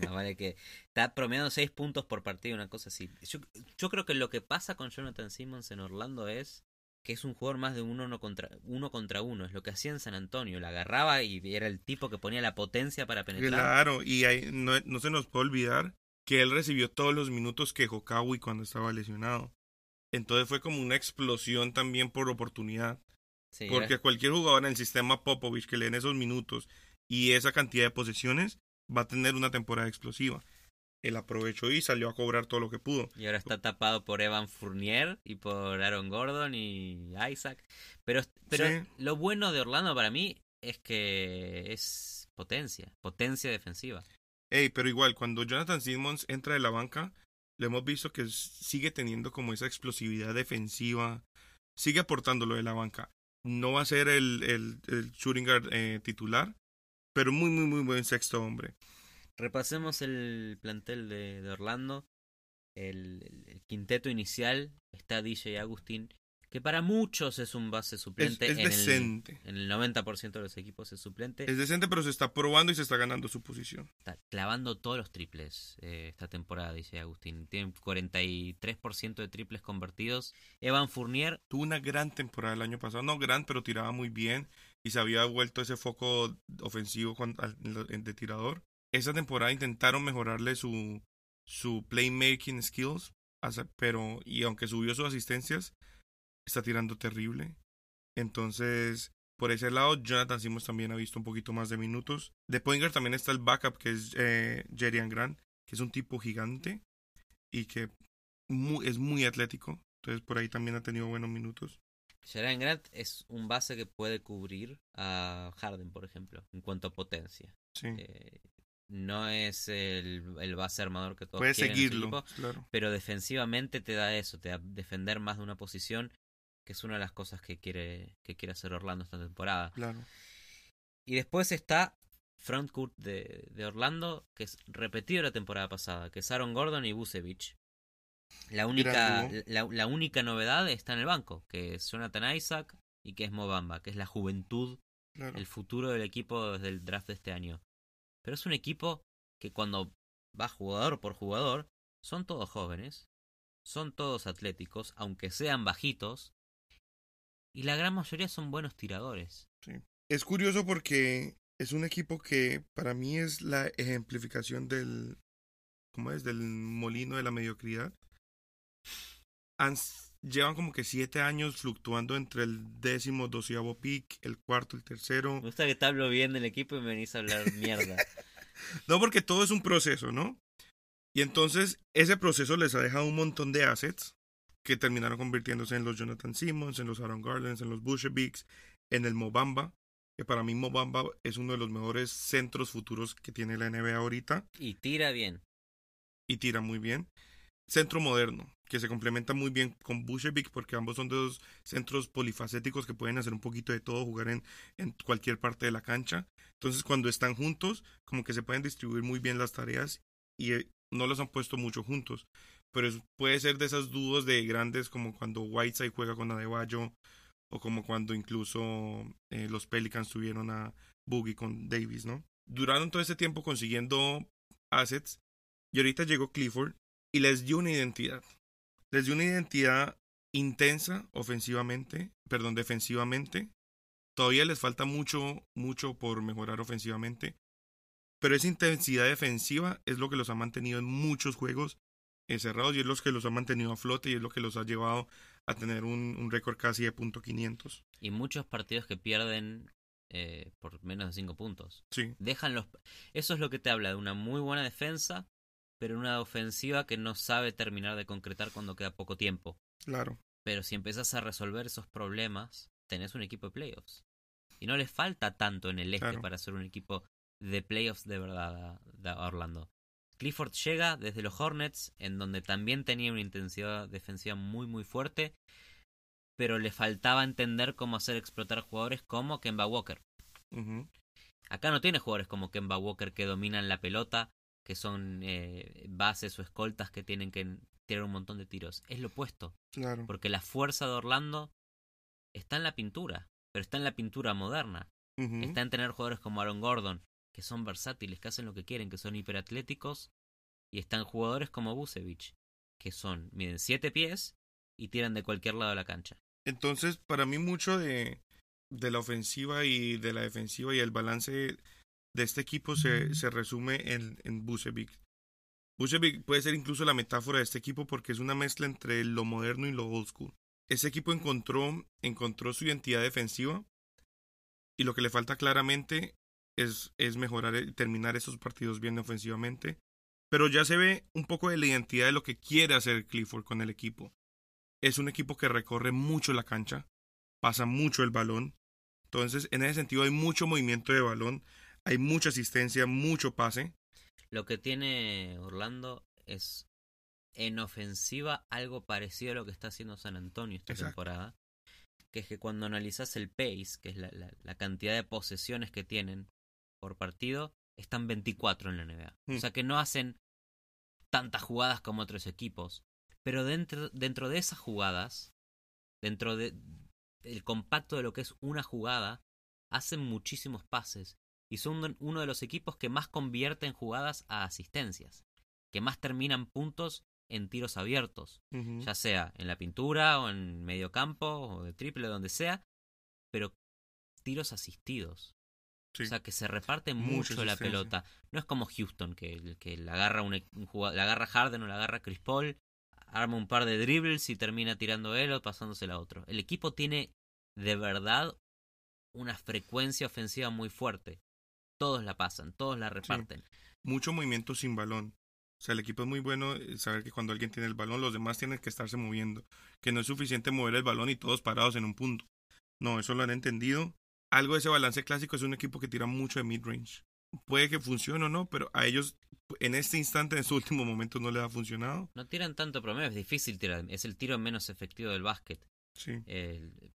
Más vale que está promediando seis puntos por partido, una cosa así. Yo, yo creo que lo que pasa con Jonathan Simmons en Orlando es que es un jugador más de uno, uno contra uno contra uno. Es lo que hacía en San Antonio. La agarraba y era el tipo que ponía la potencia para penetrar. Claro, y ahí no, no se nos puede olvidar que él recibió todos los minutos que Hokawi cuando estaba lesionado. Entonces fue como una explosión también por oportunidad. Sí, Porque era- cualquier jugador en el sistema Popovich que le den esos minutos y esa cantidad de posesiones va a tener una temporada explosiva. Él aprovechó y salió a cobrar todo lo que pudo. Y ahora está tapado por Evan Fournier y por Aaron Gordon y Isaac. Pero, pero Sí. lo bueno de Orlando para mí es que es potencia, potencia defensiva. Ey, pero igual, cuando Jonathan Simmons entra de la banca, lo hemos visto que sigue teniendo como esa explosividad defensiva, sigue aportando lo de la banca. No va a ser el, el, el eh, titular, pero muy, muy, muy buen sexto hombre. Repasemos el plantel de, Orlando. El, el- el quinteto inicial está DJ Agustín, que para muchos es un base suplente. es en, decente. El, en el 90% de los equipos es suplente. Es decente, pero se está probando y se está ganando su posición. Está clavando todos los triples eh, esta temporada, dice Agustín. Tiene 43% de triples convertidos. Evan Fournier Tuvo una gran temporada el año pasado. No gran, pero tiraba muy bien. Y se había vuelto ese foco ofensivo de tirador. Esa temporada intentaron mejorarle su, su playmaking skills. Pero, y aunque subió sus asistencias, está tirando terrible. Entonces, por ese lado, Jonathan Simmons también ha visto un poquito más de minutos. De Pointer también está el backup, que es eh, Jerian Grant, que es un tipo gigante y que mu- es muy atlético. Entonces, por ahí también ha tenido buenos minutos. Jaren Grant es un base que puede cubrir a Harden, por ejemplo, en cuanto a potencia. Sí. Eh, no es el, el base armador que todos Puedes quieren seguirlo, equipo, claro. pero defensivamente te da eso, te da defender más de una posición, que es una de las cosas que quiere, que quiere hacer Orlando esta temporada. Claro. Y después está frontcourt de, de Orlando, que es repetido la temporada pasada, que es Aaron Gordon y Busevich. La única, la, la única novedad está en el banco, que es Jonathan Isaac y que es Mobamba, que es la juventud, claro. el futuro del equipo desde el draft de este año. Pero es un equipo que cuando va jugador por jugador, son todos jóvenes, son todos atléticos, aunque sean bajitos, y la gran mayoría son buenos tiradores. Es curioso porque es un equipo que para mí es la ejemplificación del. ¿Cómo es? Del molino de la mediocridad. Han, llevan como que siete años fluctuando entre el décimo, doceavo pick, el cuarto, el tercero. Me gusta que te hablo bien del equipo y me venís a hablar mierda. No, porque todo es un proceso, ¿no? Y entonces ese proceso les ha dejado un montón de assets que terminaron convirtiéndose en los Jonathan Simmons, en los Aaron Gardens, en los Bushebiks, en el Mobamba, que para mí Mobamba es uno de los mejores centros futuros que tiene la NBA ahorita y tira bien. y tira muy bien. Centro moderno, que se complementa muy bien con Bushevic porque ambos son de dos centros polifacéticos que pueden hacer un poquito de todo, jugar en, en cualquier parte de la cancha. Entonces cuando están juntos, como que se pueden distribuir muy bien las tareas y eh, no los han puesto mucho juntos. Pero puede ser de esas dúos de grandes como cuando Whiteside juega con Adebayo o como cuando incluso eh, los Pelicans tuvieron a Boogie con Davis, ¿no? Duraron todo ese tiempo consiguiendo assets y ahorita llegó Clifford y les dio una identidad. Les dio una identidad intensa ofensivamente, perdón, defensivamente. Todavía les falta mucho, mucho por mejorar ofensivamente. Pero esa intensidad defensiva es lo que los ha mantenido en muchos juegos cerrados y es lo que los ha mantenido a flote y es lo que los ha llevado a tener un, un récord casi de punto .500. Y muchos partidos que pierden eh, por menos de 5 puntos. Sí, Dejan los... Eso es lo que te habla de una muy buena defensa, pero una ofensiva que no sabe terminar de concretar cuando queda poco tiempo. claro. Pero si empezás a resolver esos problemas, tenés un equipo de playoffs. Y no les falta tanto en el este Claro. para ser un equipo de playoffs de verdad a, a Orlando. Clifford llega desde los Hornets, en donde también tenía una intensidad defensiva muy muy fuerte, pero le faltaba entender cómo hacer explotar jugadores como Kemba Walker. Acá no tiene jugadores como Kemba Walker que dominan la pelota, que son eh, bases o escoltas que tienen que tirar un montón de tiros. Es lo opuesto. Claro. Porque la fuerza de Orlando está en la pintura, pero está en la pintura moderna. Está en tener jugadores como Aaron Gordon, que son versátiles, que hacen lo que quieren, que son hiperatléticos. Y están jugadores como Busevich, que son, miden siete pies y tiran de cualquier lado de la cancha. Entonces, para mí mucho de, de la ofensiva y de la defensiva y el balance de este equipo se, se resume en, en Bucevic. Bucevic puede ser incluso la metáfora de este equipo porque es una mezcla entre lo moderno y lo old school. Ese equipo encontró, encontró su identidad defensiva y lo que le falta claramente es, es mejorar, terminar esos partidos bien ofensivamente. Pero ya se ve un poco de la identidad de lo que quiere hacer Clifford con el equipo es un equipo que recorre mucho la cancha, pasa mucho el balón. Entonces, en ese sentido hay mucho movimiento de balón, hay mucha asistencia, mucho pase. Lo que tiene Orlando es en ofensiva algo parecido a lo que está haciendo San Antonio esta Exacto. temporada. Que es que cuando analizas el pace, que es la, la- la cantidad de posesiones que tienen por partido, están 24 en la NBA. Mm. O sea que no hacen tantas jugadas como otros equipos. Pero dentro, dentro de esas jugadas dentro de el compacto de lo que es una jugada, hacen muchísimos pases y son uno de los equipos que más convierten jugadas a asistencias, que más terminan puntos en tiros abiertos, ya sea en la pintura o en medio campo o de triple, donde sea, pero tiros asistidos. O sea, que se reparte mucho la pelota. No es como Houston, que, que la, agarra un, la agarra Harden o la agarra Chris Paul, arma un par de dribbles y termina tirando él o pasándosela a otro. El equipo tiene de verdad una frecuencia ofensiva muy fuerte. Todos la pasan, todos la reparten. Mucho movimiento sin balón. O sea, el equipo es muy bueno eh, saber que cuando alguien tiene el balón, los demás tienen que estarse moviendo. Que no es suficiente mover el balón y todos parados en un punto. No, eso lo han entendido. Algo de ese balance clásico es un equipo que tira mucho de mid-range. Puede que funcione o no, pero a ellos en este instante, en su último momento, no les ha funcionado. No tiran tanto promedio, es difícil tirar. Es el tiro menos efectivo del básquet. Sí. El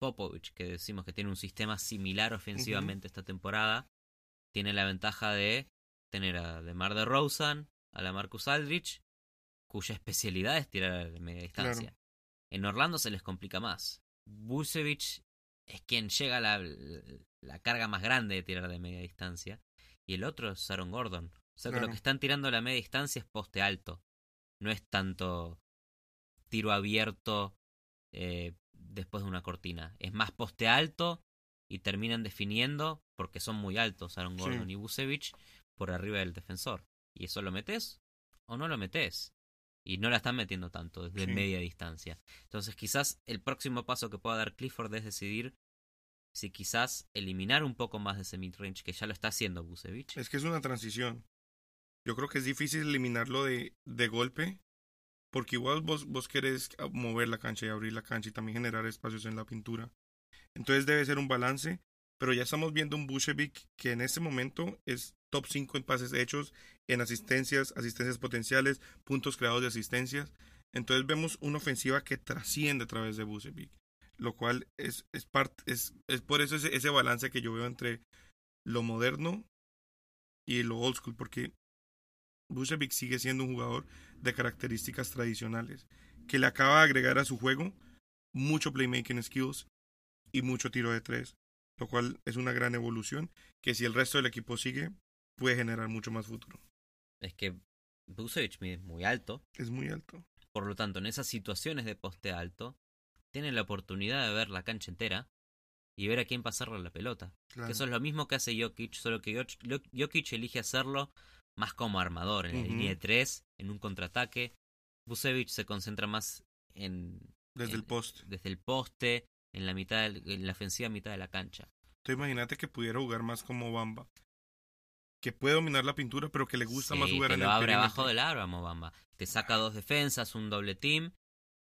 Popovich, que decimos que tiene un sistema similar ofensivamente esta temporada, tiene la ventaja de tener a DeMar DeRozan, a la Marcus Aldrich, cuya especialidad es tirar de media distancia. En Orlando se les complica más. Busevich es quien llega a la, la, carga más grande de tirar de media distancia. Y el otro es Aaron Gordon. O sea que lo que están tirando a la media distancia es poste alto. No es tanto tiro abierto eh, después de una cortina. Es más poste alto y terminan definiendo, porque son muy altos Aaron Gordon y Busevich, por arriba del defensor. Y eso lo metes o no lo metes. Y no la están metiendo tanto desde media distancia. Entonces quizás el próximo paso que pueda dar Clifford es decidir si quizás eliminar un poco más de ese midrange, que ya lo está haciendo Busevich. Es que es una transición. Yo creo que es difícil eliminarlo de, de golpe, porque igual vos, vos querés mover la cancha y abrir la cancha y también generar espacios en la pintura. Entonces debe ser un balance, pero ya estamos viendo un Busevich que en este momento es top 5 en pases hechos, en asistencias, asistencias potenciales, puntos creados de asistencias. Entonces vemos una ofensiva que trasciende a través de Bucevic, lo cual es, es, parte, es, es por eso ese, ese balance que yo veo entre lo moderno y lo old school, porque Bucevic sigue siendo un jugador de características tradicionales, que le acaba de agregar a su juego mucho playmaking skills y mucho tiro de tres, lo cual es una gran evolución que si el resto del equipo sigue, puede generar mucho más futuro. Es que Busevich es muy alto. Es muy alto. Por lo tanto, en esas situaciones de poste alto, tiene la oportunidad de ver la cancha entera y ver a quién pasarle la pelota. Que eso es lo mismo que hace Jokic, solo que Jokic elige hacerlo más como armador, en la línea de tres, en un contraataque. Busevich se concentra más en... Desde el poste. Desde el poste, en la mitad, en la ofensiva mitad de la cancha. Tú imagínate que pudiera jugar más como Bamba que puede dominar la pintura, pero que le gusta más jugar en lo abre abajo del aro a Mobamba. Te saca dos defensas, un doble team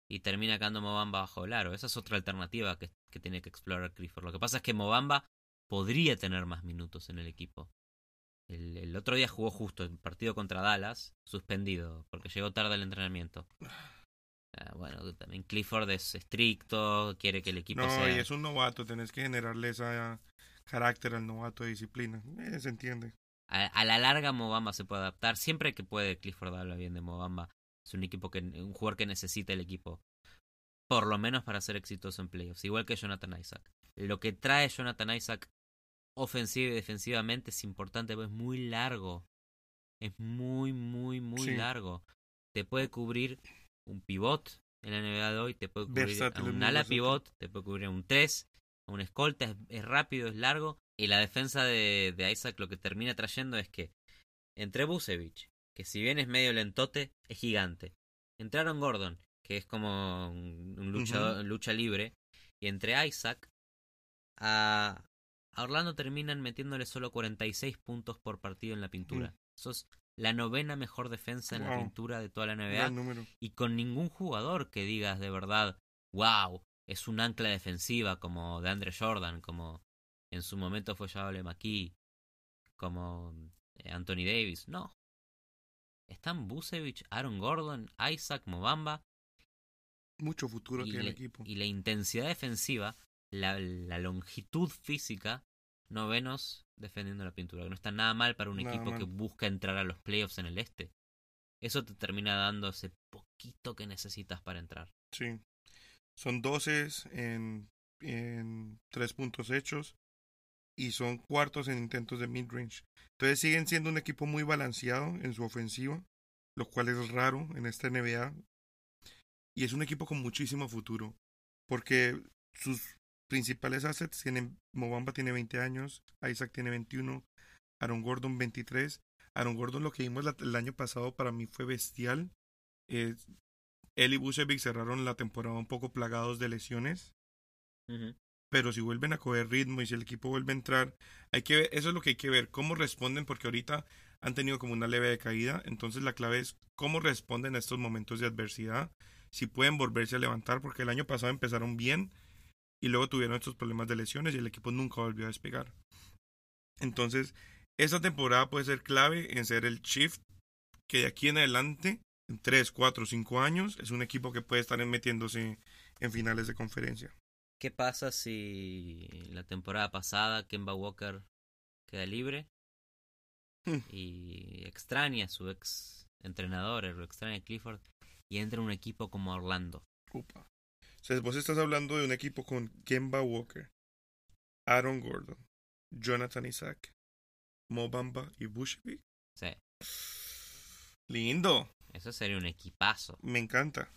y termina quedando Mobamba bajo el aro. Esa es otra alternativa que, que tiene que explorar Clifford. Lo que pasa es que Mobamba podría tener más minutos en el equipo. El, el, otro día jugó justo el partido contra Dallas, suspendido, porque llegó tarde al entrenamiento. Ah, bueno, también Clifford es estricto, quiere que el equipo no, sea... y es un novato, tenés que generarle ese carácter al novato de disciplina. Eh, se entiende a, la larga Mobamba se puede adaptar. Siempre que puede, Clifford habla bien de Mobamba. Es un equipo que un jugador que necesita el equipo. Por lo menos para ser exitoso en playoffs. Igual que Jonathan Isaac. Lo que trae Jonathan Isaac ofensiva y defensivamente es importante, pero es muy largo. Es muy, muy, muy largo. Te puede cubrir un pivot en la NBA de hoy, te puede cubrir un ala pivot, te puede cubrir un 3, un escolta, es rápido, es largo y la defensa de, de Isaac lo que termina trayendo es que entre Busevich, que si bien es medio lentote, es gigante. Entraron Gordon, que es como un luchador, lucha libre. Y entre Isaac, a, Orlando terminan metiéndole solo 46 puntos por partido en la pintura. Eso es la novena mejor defensa en la pintura de toda la NBA. Y con ningún jugador que digas de verdad, wow, es un ancla defensiva como de Andre Jordan, como en su momento fue Jabale McKee, como eh, Anthony Davis. No. Están Busevich, Aaron Gordon, Isaac Mobamba. Mucho futuro tiene el equipo. Y la intensidad defensiva, la, la longitud física, novenos defendiendo la pintura. Que no está nada mal para un equipo que busca entrar a los playoffs en el este. Eso te termina dando ese poquito que necesitas para entrar. Sí. Son 12 en, en 3 puntos hechos y son cuartos en intentos de mid-range. Entonces siguen siendo un equipo muy balanceado en su ofensiva, lo cual es raro en esta NBA. Y es un equipo con muchísimo futuro, porque sus principales assets tienen, Mobamba tiene 20 años, Isaac tiene 21, Aaron Gordon 23. Aaron Gordon lo que vimos el año pasado para mí fue bestial. Eh, él y Bucevic cerraron la temporada un poco plagados de lesiones pero si vuelven a coger ritmo y si el equipo vuelve a entrar, hay que ver, eso es lo que hay que ver, cómo responden, porque ahorita han tenido como una leve decaída, entonces la clave es cómo responden a estos momentos de adversidad, si pueden volverse a levantar, porque el año pasado empezaron bien y luego tuvieron estos problemas de lesiones y el equipo nunca volvió a despegar. Entonces, esta temporada puede ser clave en ser el shift que de aquí en adelante, en 3, 4, 5 años, es un equipo que puede estar metiéndose en finales de conferencia. ¿Qué pasa si la temporada pasada Kemba Walker queda libre Hmm. y extraña a su ex entrenador, lo extraña a Clifford y entra en un equipo como Orlando? Upa. O sea, vos estás hablando de un equipo con Kemba Walker, Aaron Gordon, Jonathan Isaac, Mobamba y Bushwick. Sí, Lindo. eso sería un equipazo. Me encanta.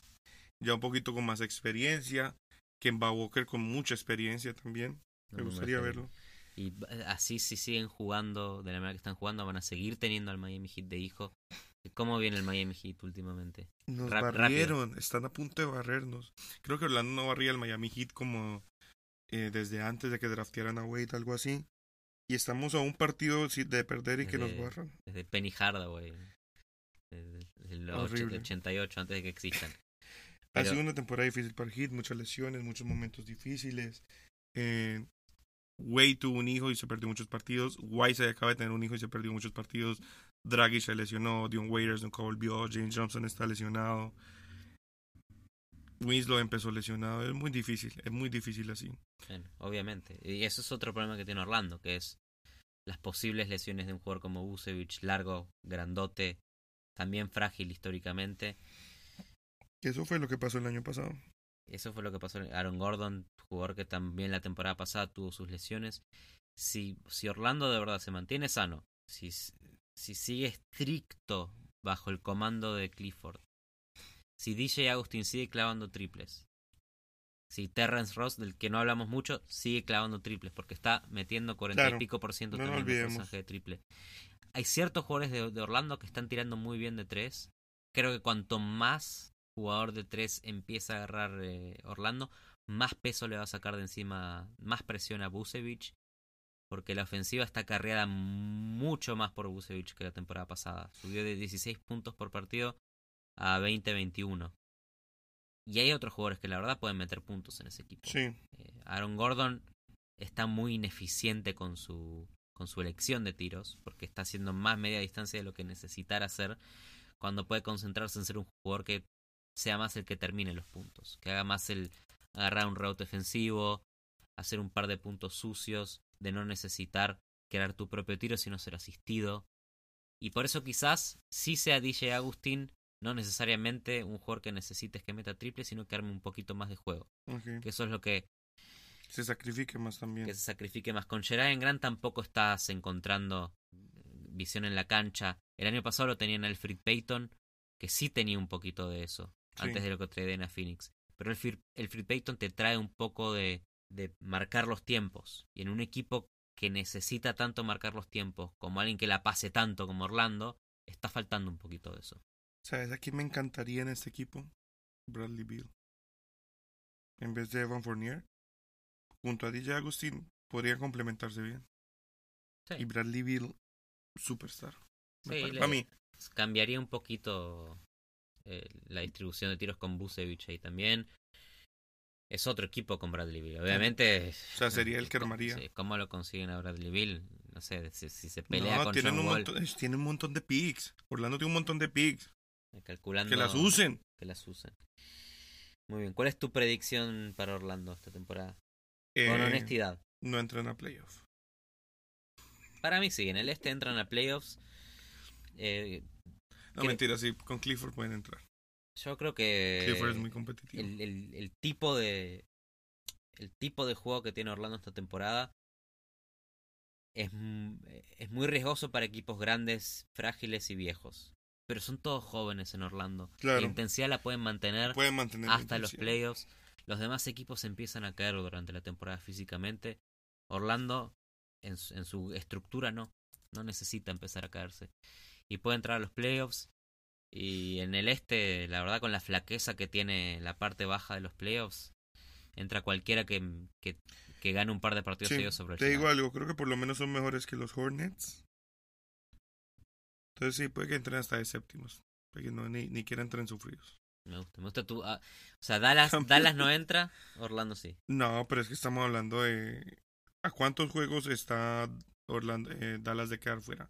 Ya un poquito con más experiencia. Kemba Walker con mucha experiencia también. Me No, no, gustaría verlo. Y eh, así si siguen jugando de la manera que están jugando, van a seguir teniendo al Miami Heat de hijo. ¿Cómo viene el Miami Heat últimamente? Nos barrieron, están a punto de barrernos. Creo que Orlando no barría al Miami Heat como eh, desde antes de que draftearan a Wade, algo así. Y estamos a un partido de perder y que nos barran. Desde Penny Hardaway. Desde el Horrible. 88, antes de que existan. Ha sido una temporada difícil para el Heat, muchas lesiones, muchos momentos difíciles. Eh, Wade tuvo un hijo y se perdió muchos partidos. Wise acaba de tener un hijo y se perdió muchos partidos. Draghi se lesionó. Dion Waiters nunca volvió. James Johnson está lesionado. Winslow empezó lesionado. Es muy difícil. Es muy difícil así. Bueno, obviamente. Y eso es otro problema que tiene Orlando, que es las posibles lesiones de un jugador como Busevich, largo, grandote, también frágil históricamente. Eso fue lo que pasó el año pasado. Eso fue lo que pasó. Aaron Gordon, jugador que también la temporada pasada tuvo sus lesiones. Si, si Orlando de verdad se mantiene sano, si, si sigue estricto bajo el comando de Clifford, si DJ Agustín sigue clavando triples, si Terrence Ross, del que no hablamos mucho, sigue clavando triples, porque está metiendo 40 Claro. y pico por ciento No también de porcentaje de triple. Hay ciertos jugadores de, de Orlando que están tirando muy bien de tres. Creo que cuanto más jugador de tres empieza a agarrar eh, Orlando, más peso le va a sacar de encima, más presión a Busevich, porque la ofensiva está carreada mucho más por Busevich que la temporada pasada. Subió de 16 puntos por partido a 20-21. Y hay otros jugadores que la verdad pueden meter puntos en ese equipo. Sí. Eh, Aaron Gordon está muy ineficiente con su con su elección de tiros, porque está haciendo más media distancia de lo que necesitara hacer, cuando puede concentrarse en ser un jugador que sea más el que termine los puntos, que haga más el agarrar un rebote defensivo, hacer un par de puntos sucios, de no necesitar crear tu propio tiro, sino ser asistido. Y por eso quizás sí sea DJ Agustín, no necesariamente un jugador que necesites que meta triple, sino que arme un poquito más de juego. Que eso es lo que Se sacrifique más también. que se sacrifique más. Con Jeraen Grant tampoco estás encontrando visión en la cancha. El año pasado lo tenían Alfred Payton, que sí tenía un poquito de eso, Sí. antes de lo que traían a Phoenix. Pero el Alfred Payton te trae un poco de, de marcar los tiempos. Y en un equipo que necesita tanto marcar los tiempos, como alguien que la pase tanto como Orlando, está faltando un poquito de eso. ¿Sabes a quién me encantaría en este equipo? Bradley Beal. En vez de Evan Fournier. Junto a DJ Agustín podrían complementarse bien. Sí. Y Bradley Beal, superstar. Sí, le- mí. cambiaría un poquito eh, la distribución de tiros con Busevich ahí también. Es otro equipo con Bradley Bill. Obviamente. O sea, sería el que ¿cómo- armaría. sí, ¿Cómo lo consiguen a Bradley Bill? No sé, si, si se pelea No, con tienen John un, Wall, montón, tienen un montón de picks. Orlando tiene un montón de picks. calculando Que las usen. que las usen. Muy bien. ¿Cuál es tu predicción para Orlando esta temporada? Con Eh, honestidad. No entran a playoff. Para mí sí, en el este entran a playoffs. Eh, No, ¿Qué- mentira, sí. Con Clifford pueden entrar. Yo creo que Clifford es muy competitivo. el, el, el tipo de el tipo de juego que tiene Orlando esta temporada es, m- es muy riesgoso para equipos grandes, frágiles y viejos. Pero son todos jóvenes en Orlando. Claro. La intensidad la pueden mantener Pueden mantener hasta los playoffs. Los demás equipos empiezan a caer durante la temporada físicamente. Orlando, en en su estructura, no. No necesita empezar a caerse. Y puede entrar a los playoffs. Y en el este, la verdad, con la flaqueza que tiene la parte baja de los playoffs, entra cualquiera que, que, que gane un par de partidos Sí, sobre el Te digo algo, creo que por lo menos son mejores que los Hornets. Entonces sí, puede que entren hasta de séptimos. Puede que no, ni, ni quieran entrar en sufridos. Me gusta, me gusta tu... ah, o sea, Dallas. Dallas no entra, Orlando sí. No, pero es que estamos hablando de... ¿A cuántos juegos está Orlando, eh, Dallas de quedar fuera?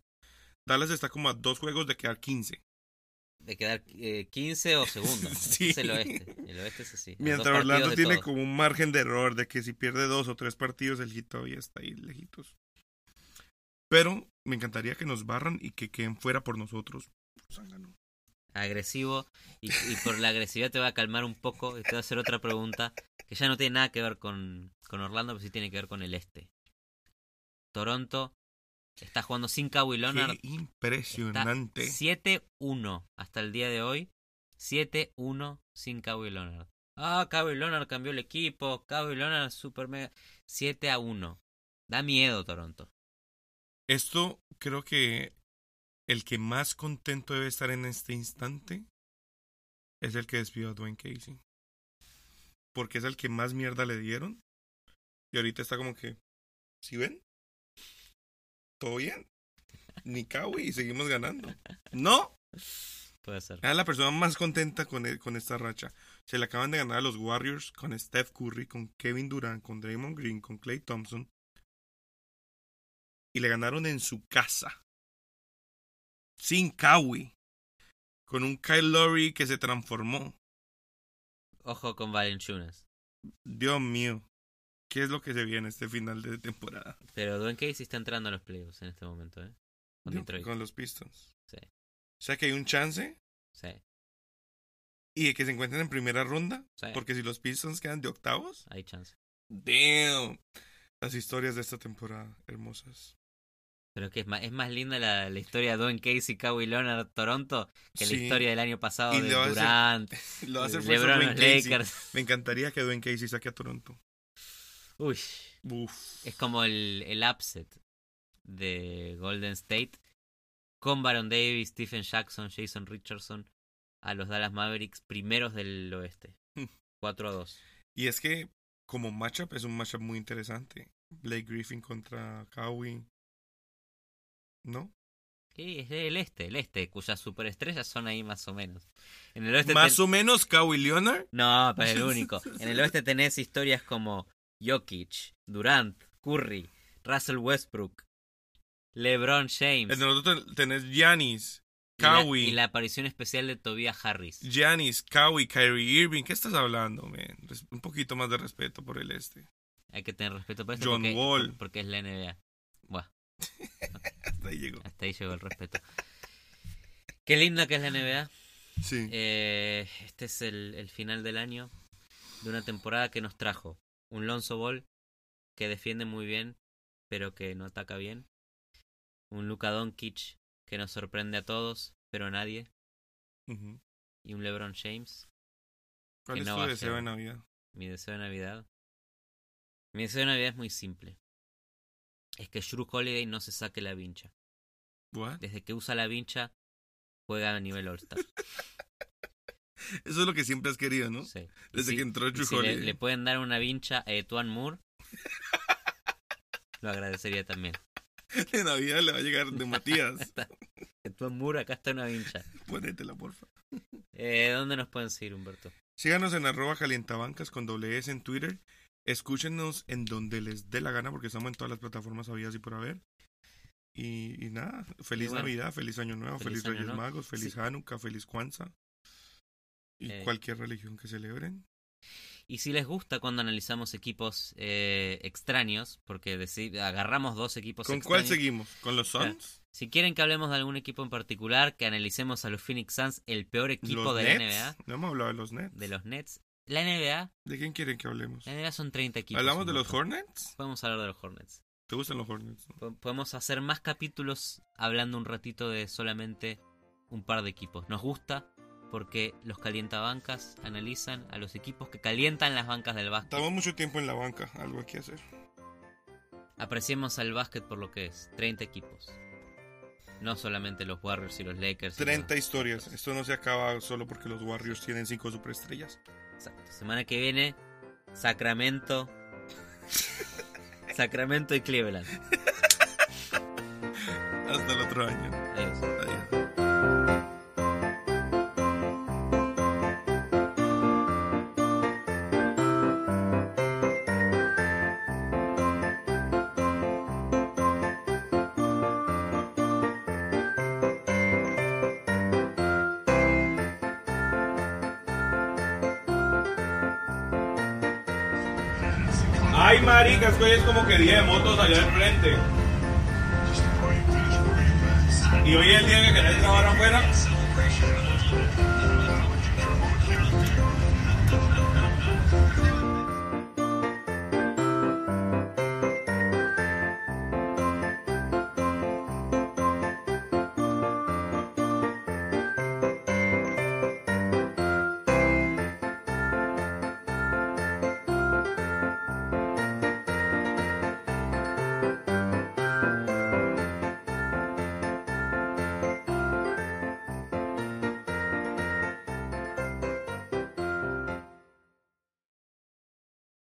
Dallas está como a dos juegos de quedar 15. De quedar eh, 15 o segundo. Sí. Es el oeste. El oeste es así. Mientras Orlando tiene todo. como un margen de error de que si pierde dos o tres partidos, el hit todavía está ahí lejitos. Pero me encantaría que nos barran y que queden fuera por nosotros. Zángano. agresivo y, y por la agresividad te voy a calmar un poco y te voy a hacer otra pregunta que ya no tiene nada que ver con, con Orlando, pero sí tiene que ver con el este. Toronto está jugando sin Kawhi Leonard. Qué impresionante. 7-1 hasta el día de hoy. 7-1 sin Kawhi Leonard. Ah, Kawhi Leonard cambió el equipo. Kawhi Leonard super mega. 7 a 1. Da miedo Toronto. Esto creo que el que más contento debe estar en este instante es el que despidió a Dwayne Casey. Porque es el que más mierda le dieron. Y ahorita está como que, ¿sí ven? ¿Todo bien? Ni Kawhi y seguimos ganando. No, Puede ser. es la persona más contenta con, e- con esta racha. Se le acaban de ganar a los Warriors con Steph Curry, con Kevin Durant, con Draymond Green, con Clay Thompson. Y le ganaron en su casa. Sin Kawhi. Con un Kyle Lowry que se transformó. Ojo con Valenciunas. Dios mío. ¿Qué es lo que se viene este final de temporada? Pero Dwayne Casey está entrando a los playoffs en este momento, ¿eh? Con Detroit. Con los Pistons. Sí, O sea que hay un chance sí, y de que se encuentren en primera ronda. sí. Porque si los Pistons quedan de octavos. Hay chance. Damn. Las historias de esta temporada, hermosas. Pero que es más, es más linda la, la historia de Dwayne Casey, Kawhi Leonard, Toronto, que la historia del año pasado Y de Durant, Lo a hacer fuerza LeBron, Dwayne Casey. Lakers. Me encantaría que Dwayne Casey saque a Toronto. Uy, Uf. es como el, el upset de Golden State con Baron Davis, Stephen Jackson, Jason Richardson a los Dallas Mavericks primeros del oeste. Hmm. 4 a 2. Y es que como matchup es un matchup muy interesante. Blake Griffin contra Kawhi. ¿No? Sí, es el este, el este, cuyas superestrellas son ahí más o menos. En el oeste Más ten- o menos Kawhi Leonard. No, pero es el único. En el oeste tenés historias como Jokic, Durant, Curry, Russell Westbrook, LeBron James. En el otro tenés Giannis, y la- Kawhi. Y la aparición especial de Tobias Harris. Giannis, Kawhi, Kyrie Irving. ¿Qué estás hablando, man? Un poquito más de respeto por el este. Hay que tener respeto por esto John porque, Wall. porque es la NBA. Buah, Hasta ahí llegó. hasta ahí llegó el respeto. Qué linda que es la NBA. Sí. Eh, este es el, el final del año de una temporada que nos trajo un Lonzo Ball que defiende muy bien, pero que no ataca bien. Un Luka Doncic que nos sorprende a todos, pero a nadie. Y un LeBron James. ¿Cuál es no tu deseo de Navidad? Mi deseo de Navidad. Mi deseo de Navidad es muy simple. Es que Drew Holiday no se saque la vincha. What? Desde que usa la vincha, juega a nivel All-Star. Eso es lo que siempre has querido, ¿no? Sí. Desde si- que entró Drew si le, pueden dar una vincha a Etuan Moore, lo agradecería también. De Navidad le va a llegar de Matías. Etuan Moore, acá está una vincha. Ponétela, porfa. Eh, ¿Dónde nos pueden seguir, Humberto? Síganos en arroba calientabancas con doble S en Twitter. Escúchenos en donde les dé la gana porque estamos en todas las plataformas habidas y por haber. Y, y nada, feliz Y bueno, Navidad, feliz Año Nuevo, feliz Reyes Nuevo. Magos, feliz Sí. Hanukkah, feliz Kwanzaa. Y Eh. cualquier religión que celebren. Y si les gusta cuando analizamos equipos eh, extraños, porque deci- agarramos dos equipos ¿Con cuál extraños. seguimos? ¿Con los Suns? Si quieren que hablemos de algún equipo en particular, que analicemos a los Phoenix Suns, el peor equipo ¿Los de Nets? la NBA, No hemos hablado de los Nets. de los Nets. La NBA, ¿De quién quieren que hablemos? la NBA son 30 equipos. ¿Hablamos de los. Hornets? Podemos hablar de los Hornets. ¿Te gustan los Hornets? no? Po- Podemos hacer más capítulos hablando un ratito de solamente un par de equipos. Nos gusta porque los calientabancas analizan a los equipos que calientan las bancas del básquet. Estamos mucho tiempo en la banca, algo hay que hacer. Apreciemos al básquet por lo que es, 30 equipos. No solamente los Warriors y los Lakers. y 30 los- historias. Esto no se acaba solo porque los Warriors tienen 5 superestrellas. Exacto. Semana que viene, Sacramento. Sacramento y Cleveland. Hasta el otro año. Ay, maricas, hoy es como que día de motos allá al frente. Y hoy es el día que querés grabar afuera.